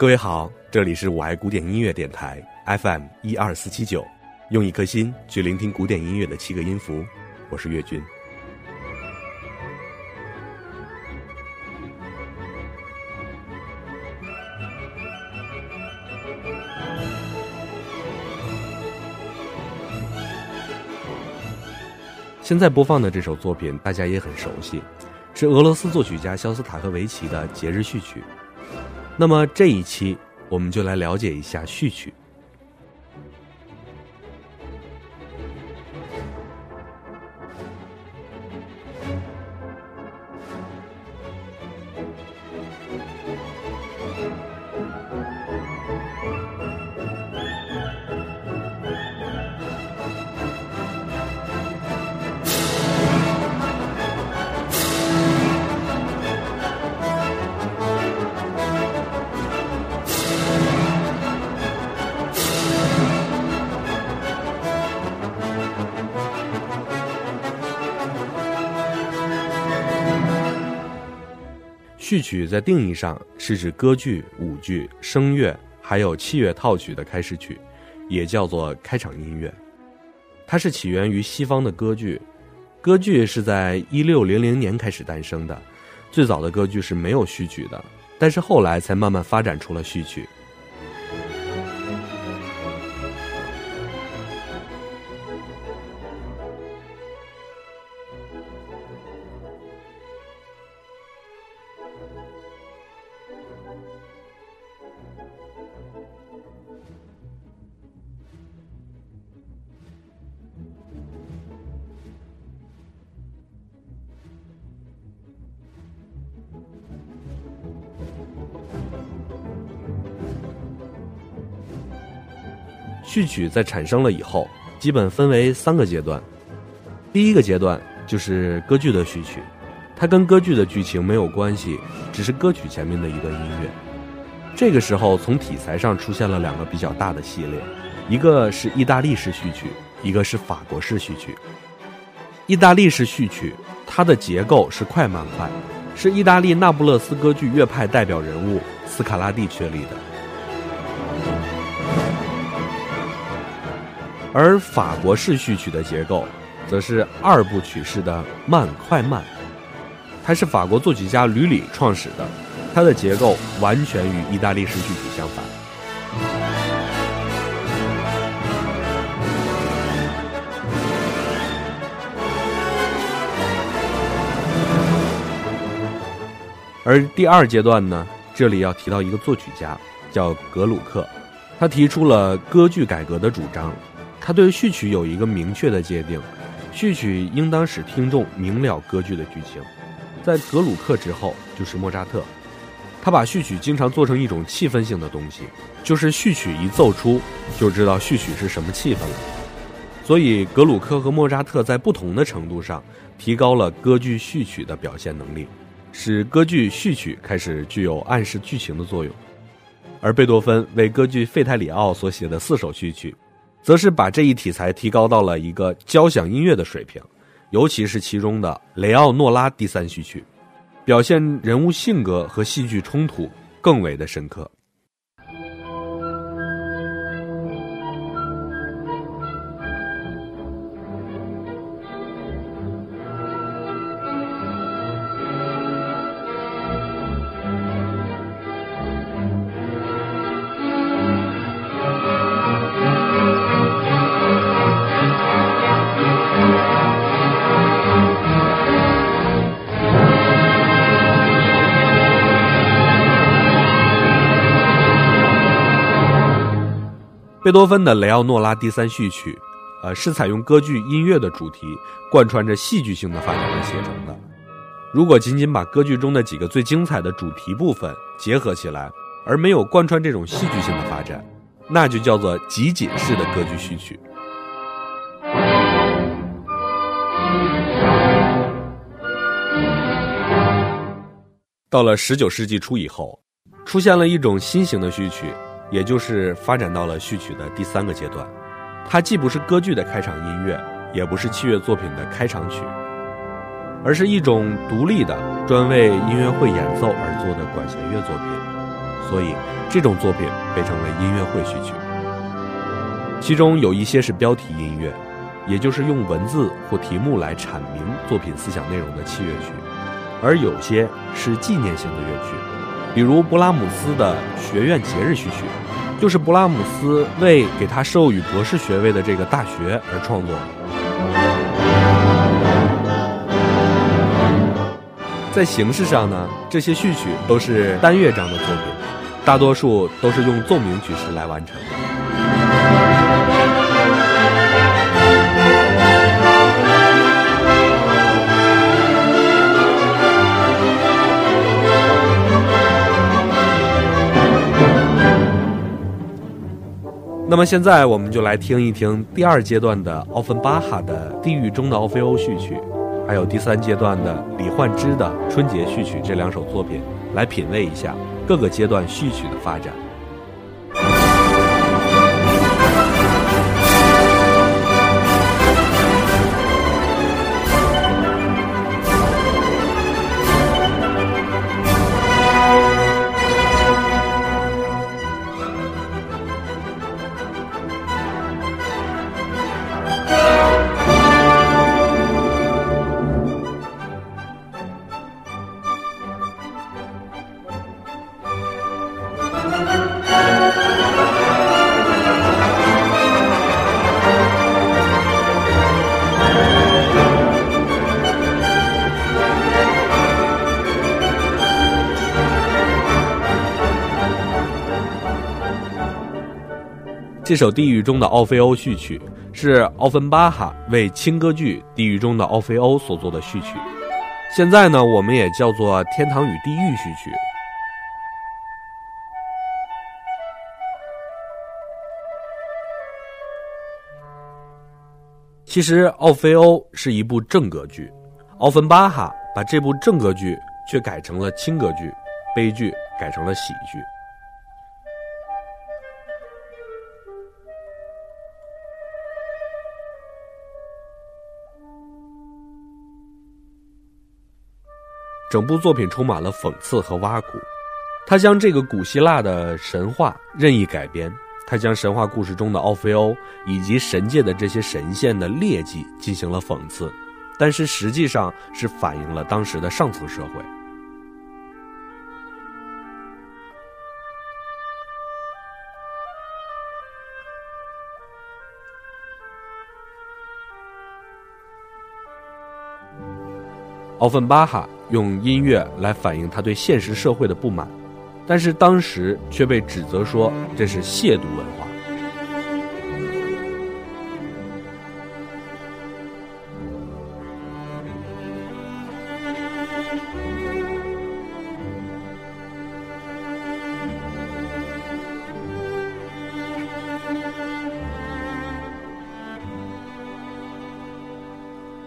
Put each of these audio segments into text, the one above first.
各位好，这里是我爱古典音乐电台 FM 一二四七九，用一颗心去聆听古典音乐的七个音符，我是岳军。现在播放的这首作品大家也很熟悉，是俄罗斯作曲家肖斯塔科维奇的《节日序曲》。那么这一期，我们就来了解一下序曲。序曲在定义上是指歌剧、舞剧、声乐还有器乐套曲的开始曲，也叫做开场音乐。它是起源于西方的歌剧，歌剧是在一六零零年开始诞生的。最早的歌剧是没有序曲的，但是后来才慢慢发展出了序曲。序曲在产生了以后，基本分为三个阶段。第一个阶段就是歌剧的序曲，它跟歌剧的剧情没有关系，只是歌曲前面的一段音乐。这个时候，从题材上出现了两个比较大的系列，一个是意大利式序曲，一个是法国式序曲。意大利式序曲，它的结构是快慢快，是意大利那不勒斯歌剧乐派代表人物斯卡拉蒂确立的。而法国式序曲的结构，则是二部曲式的慢快慢，它是法国作曲家吕里创始的，它的结构完全与意大利式序曲相反。而第二阶段呢，这里要提到一个作曲家，叫格鲁克，他提出了歌剧改革的主张。他对序曲有一个明确的界定，序曲应当使听众明了歌剧的剧情。在格鲁克之后就是莫扎特，他把序曲经常做成一种气氛性的东西，就是序曲一奏出就知道序曲是什么气氛了。所以格鲁克和莫扎特在不同的程度上提高了歌剧序曲的表现能力，使歌剧序曲开始具有暗示剧情的作用。而贝多芬为歌剧《费泰里奥》所写的四首序曲。则是把这一题材提高到了一个交响音乐的水平，尤其是其中的雷奥诺拉第三序曲，表现人物性格和戏剧冲突更为的深刻。贝多芬的雷奥诺拉第三序曲，呃，是采用歌剧音乐的主题，贯穿着戏剧性的发展而写成的。如果仅仅把歌剧中的几个最精彩的主题部分结合起来，而没有贯穿这种戏剧性的发展，那就叫做集锦式的歌剧序曲。到了十九世纪初以后，出现了一种新型的序曲。也就是发展到了序曲的第三个阶段，它既不是歌剧的开场音乐，也不是器乐作品的开场曲，而是一种独立的、专为音乐会演奏而作的管弦乐作品。所以这种作品被称为音乐会序曲。其中有一些是标题音乐，也就是用文字或题目来阐明作品思想内容的器乐曲，而有些是纪念性的乐曲，比如勃拉姆斯的学院节日序曲，就是勃拉姆斯为给他授予博士学位的这个大学而创作。在形式上呢，这些序曲都是单乐章的作品，大多数都是用奏鸣曲式来完成的。那么现在我们就来听一听第二阶段的奥芬巴哈的《地狱中的奥菲欧》序曲，还有第三阶段的李焕之的《春节序曲》这两首作品，来品味一下各个阶段序曲的发展。这首《地狱中的奥菲欧》序曲是奥芬巴哈为轻歌剧《地狱中的奥菲欧》所做的序曲，现在呢，我们也叫做《天堂与地狱》序曲。其实，《奥菲欧》是一部正歌剧，奥芬巴哈把这部正歌剧却改成了轻歌剧，悲剧改成了喜剧。整部作品充满了讽刺和挖苦，他将这个古希腊的神话任意改编，他将神话故事中的奥菲欧以及神界的这些神仙的劣迹进行了讽刺，但是实际上是反映了当时的上层社会。奥芬巴哈用音乐来反映他对现实社会的不满，但是当时却被指责说这是亵渎文化。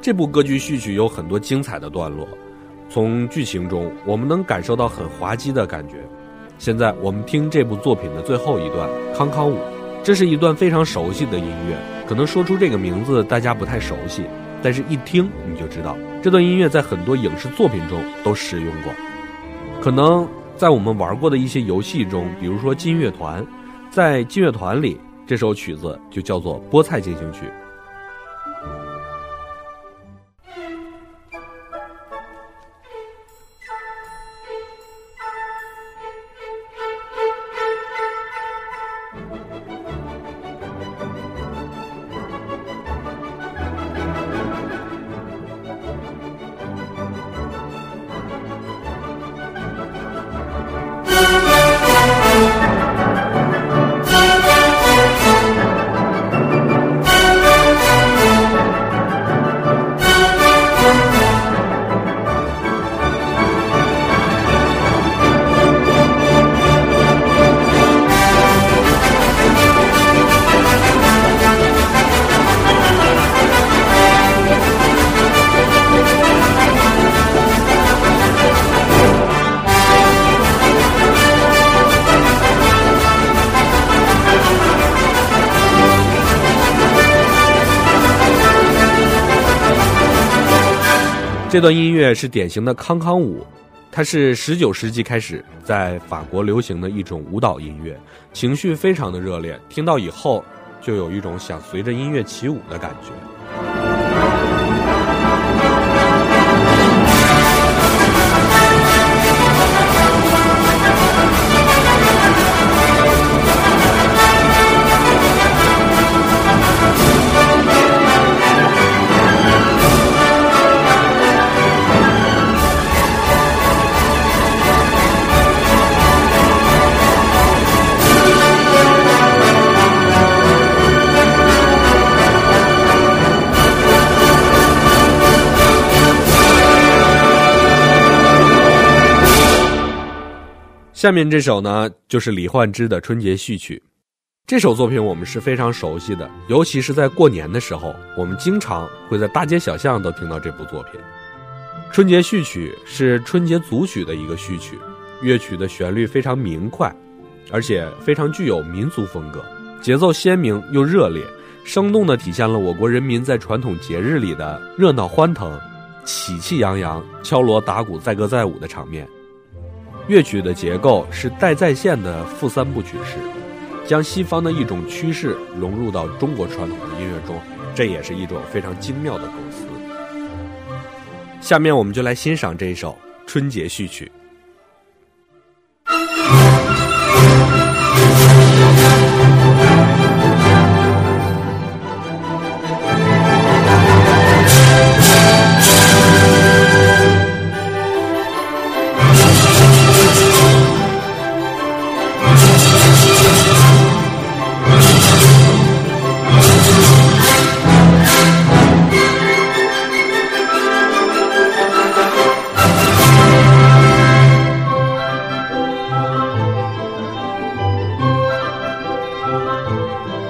这部歌剧序曲有很多精彩的段落，从剧情中我们能感受到很滑稽的感觉。现在我们听这部作品的最后一段《康康舞》，这是一段非常熟悉的音乐，可能说出这个名字大家不太熟悉，但是一听你就知道这段音乐在很多影视作品中都使用过。可能在我们玩过的一些游戏中，比如说《金乐团》，在《金乐团》里这首曲子就叫做《菠菜进行曲》。这段音乐是典型的康康舞，它是十九世纪开始在法国流行的一种舞蹈音乐，情绪非常的热烈，听到以后就有一种想随着音乐起舞的感觉。下面这首呢，就是李焕之的《春节序曲》。这首作品我们是非常熟悉的，尤其是在过年的时候，我们经常会在大街小巷都听到这部作品。《春节序曲》是春节组曲的一个序曲，乐曲的旋律非常明快，而且非常具有民族风格，节奏鲜明又热烈，生动地体现了我国人民在传统节日里的热闹欢腾、喜气洋洋、敲锣打鼓、载歌载舞的场面。乐曲的结构是带再现的复三部曲式，将西方的一种趋势融入到中国传统的音乐中，这也是一种非常精妙的构思。下面我们就来欣赏这一首《春节序曲》。好，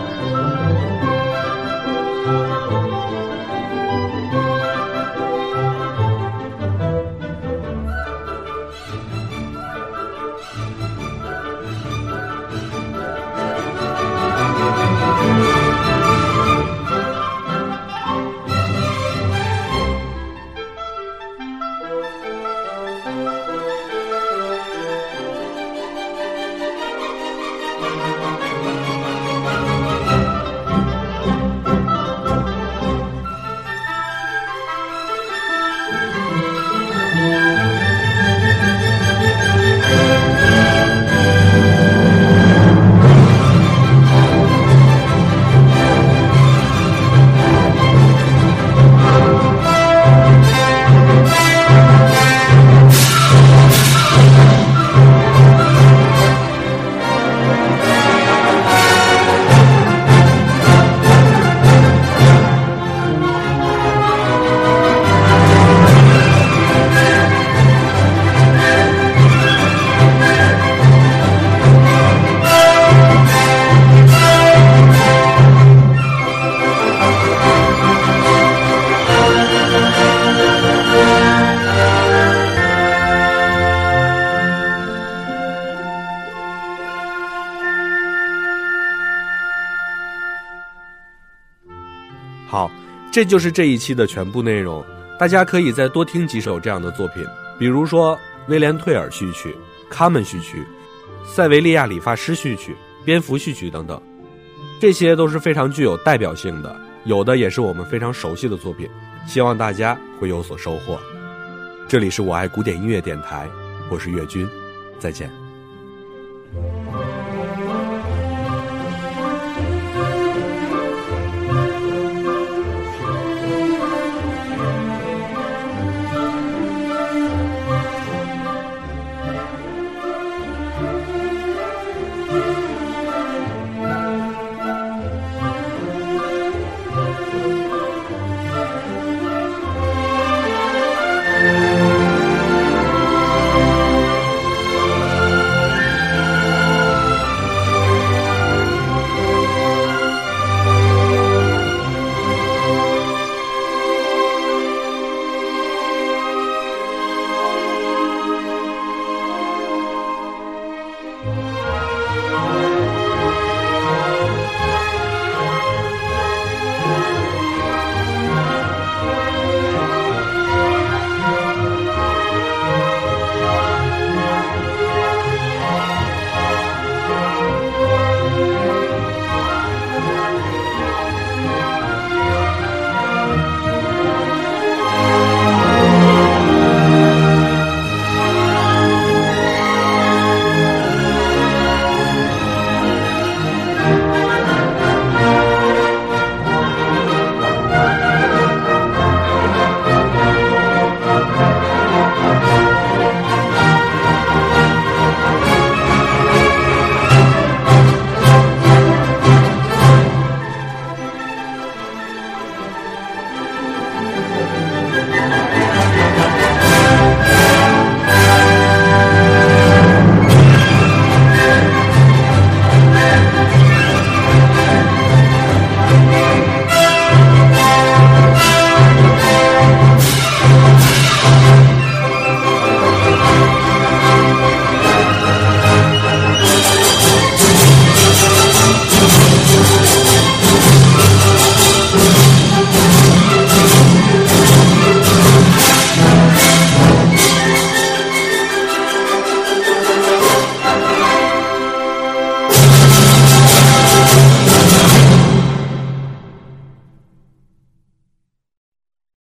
这就是这一期的全部内容。大家可以再多听几首这样的作品，比如说威廉·退尔序曲、卡门序曲、塞维利亚理发师序曲、蝙蝠序曲等等，这些都是非常具有代表性的，有的也是我们非常熟悉的作品。希望大家会有所收获。这里是我爱古典音乐电台，我是岳军，再见。